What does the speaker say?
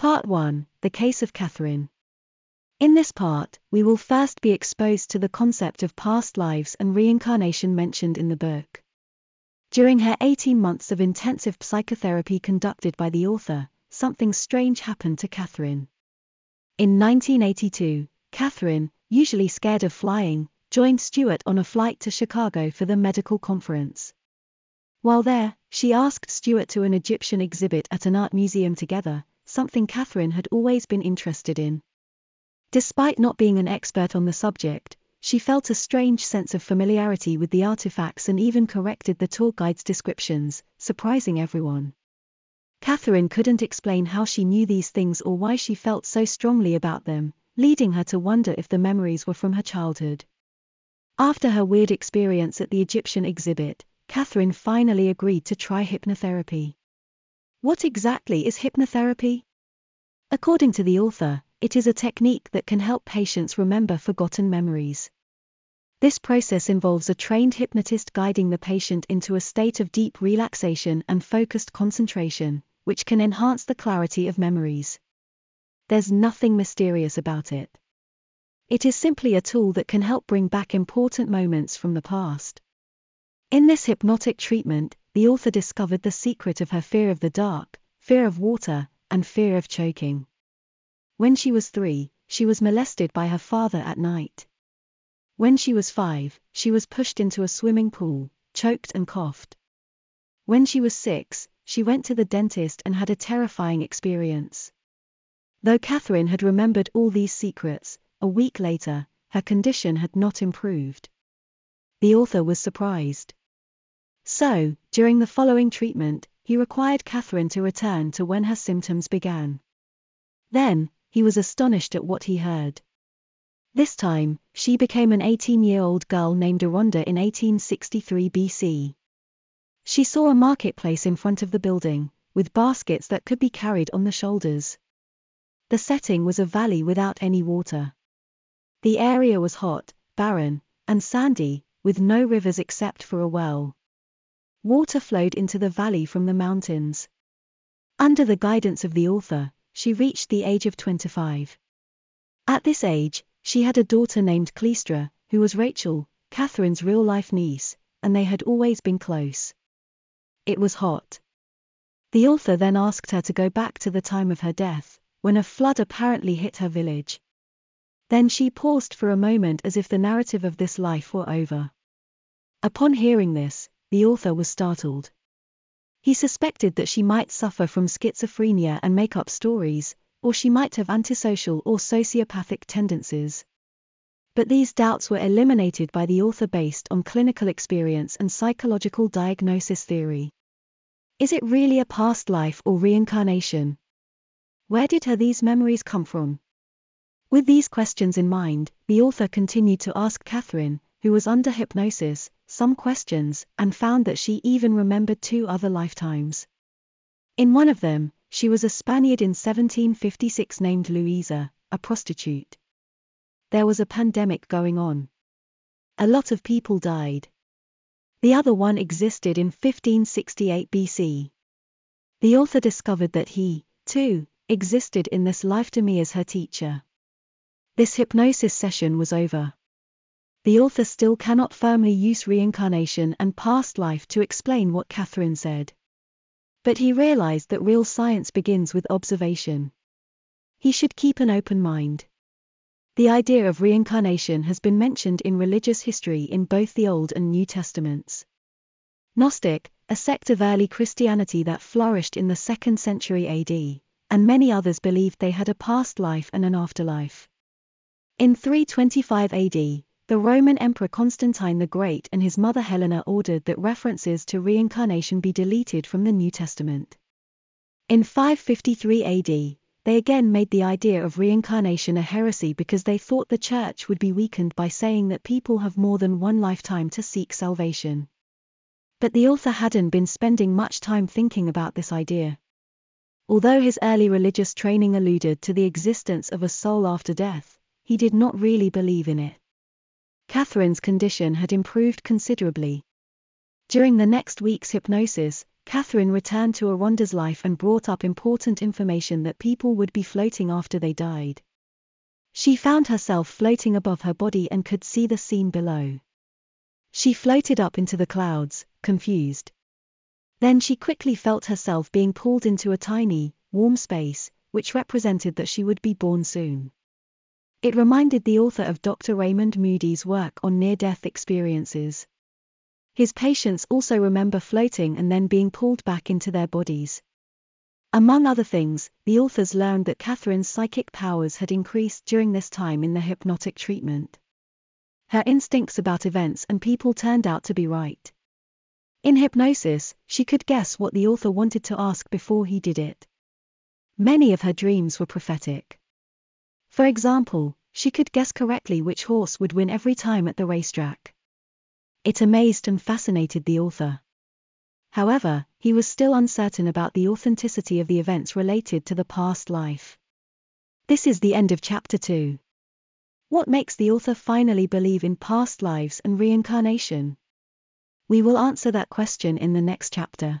Part 1 The Case of Catherine. In this part, we will first be exposed to the concept of past lives and reincarnation mentioned in the book. During her 18 months of intensive psychotherapy conducted by the author, something strange happened to Catherine. In 1982, Catherine, usually scared of flying, joined Stuart on a flight to Chicago for the medical conference. While there, she asked Stuart to an Egyptian exhibit at an art museum together, something Catherine had always been interested in. Despite not being an expert on the subject, she felt a strange sense of familiarity with the artifacts and even corrected the tour guide's descriptions, surprising everyone. Catherine couldn't explain how she knew these things or why she felt so strongly about them, leading her to wonder if the memories were from her childhood. After her weird experience at the Egyptian exhibit, Catherine finally agreed to try hypnotherapy. What exactly is hypnotherapy? According to the author, it is a technique that can help patients remember forgotten memories. This process involves a trained hypnotist guiding the patient into a state of deep relaxation and focused concentration, which can enhance the clarity of memories. There's nothing mysterious about it. It is simply a tool that can help bring back important moments from the past. In this hypnotic treatment, the author discovered the secret of her fear of the dark, fear of water, and fear of choking. When she was three, she was molested by her father at night. When she was five, she was pushed into a swimming pool, choked and coughed. When she was six, she went to the dentist and had a terrifying experience. Though Catherine had remembered all these secrets, a week later, her condition had not improved. The author was surprised. So, during the following treatment, he required Catherine to return to when her symptoms began. Then, he was astonished at what he heard. This time, she became an 18 year old girl named Aronda in 1863 BC. She saw a marketplace in front of the building, with baskets that could be carried on the shoulders. The setting was a valley without any water. The area was hot, barren, and sandy, with no rivers except for a well. Water flowed into the valley from the mountains. Under the guidance of the author, she reached the age of 25. At this age, she had a daughter named Cleastra, who was Rachel, Catherine's real life niece, and they had always been close. It was hot. The author then asked her to go back to the time of her death, when a flood apparently hit her village. Then she paused for a moment as if the narrative of this life were over. Upon hearing this, the author was startled. He suspected that she might suffer from schizophrenia and make up stories, or she might have antisocial or sociopathic tendencies. But these doubts were eliminated by the author based on clinical experience and psychological diagnosis theory. Is it really a past life or reincarnation? Where did her these memories come from? With these questions in mind, the author continued to ask Catherine, who was under hypnosis, some questions, and found that she even remembered two other lifetimes. In one of them, she was a Spaniard in 1756 named Louisa, a prostitute. There was a pandemic going on. A lot of people died. The other one existed in 1568 BC. The author discovered that he, too, existed in this lifetime as her teacher. This hypnosis session was over the author still cannot firmly use reincarnation and past life to explain what Catherine said. But he realized that real science begins with observation. He should keep an open mind. The idea of reincarnation has been mentioned in religious history in both the Old and New Testaments. Gnostic, a sect of early Christianity that flourished in the 2nd century AD, and many others believed they had a past life and an afterlife. In 325 AD, the Roman Emperor Constantine the Great and his mother Helena ordered that references to reincarnation be deleted from the New Testament. In 553 AD, they again made the idea of reincarnation a heresy because they thought the church would be weakened by saying that people have more than one lifetime to seek salvation. But the author hadn't been spending much time thinking about this idea. Although his early religious training alluded to the existence of a soul after death, he did not really believe in it. Catherine's condition had improved considerably. During the next week's hypnosis, Catherine returned to Aronda's life and brought up important information that people would be floating after they died. She found herself floating above her body and could see the scene below. She floated up into the clouds, confused. Then she quickly felt herself being pulled into a tiny, warm space, which represented that she would be born soon. It reminded the author of Dr. Raymond Moody's work on near death experiences. His patients also remember floating and then being pulled back into their bodies. Among other things, the authors learned that Catherine's psychic powers had increased during this time in the hypnotic treatment. Her instincts about events and people turned out to be right. In hypnosis, she could guess what the author wanted to ask before he did it. Many of her dreams were prophetic. For example, she could guess correctly which horse would win every time at the racetrack. It amazed and fascinated the author. However, he was still uncertain about the authenticity of the events related to the past life. This is the end of chapter 2. What makes the author finally believe in past lives and reincarnation? We will answer that question in the next chapter.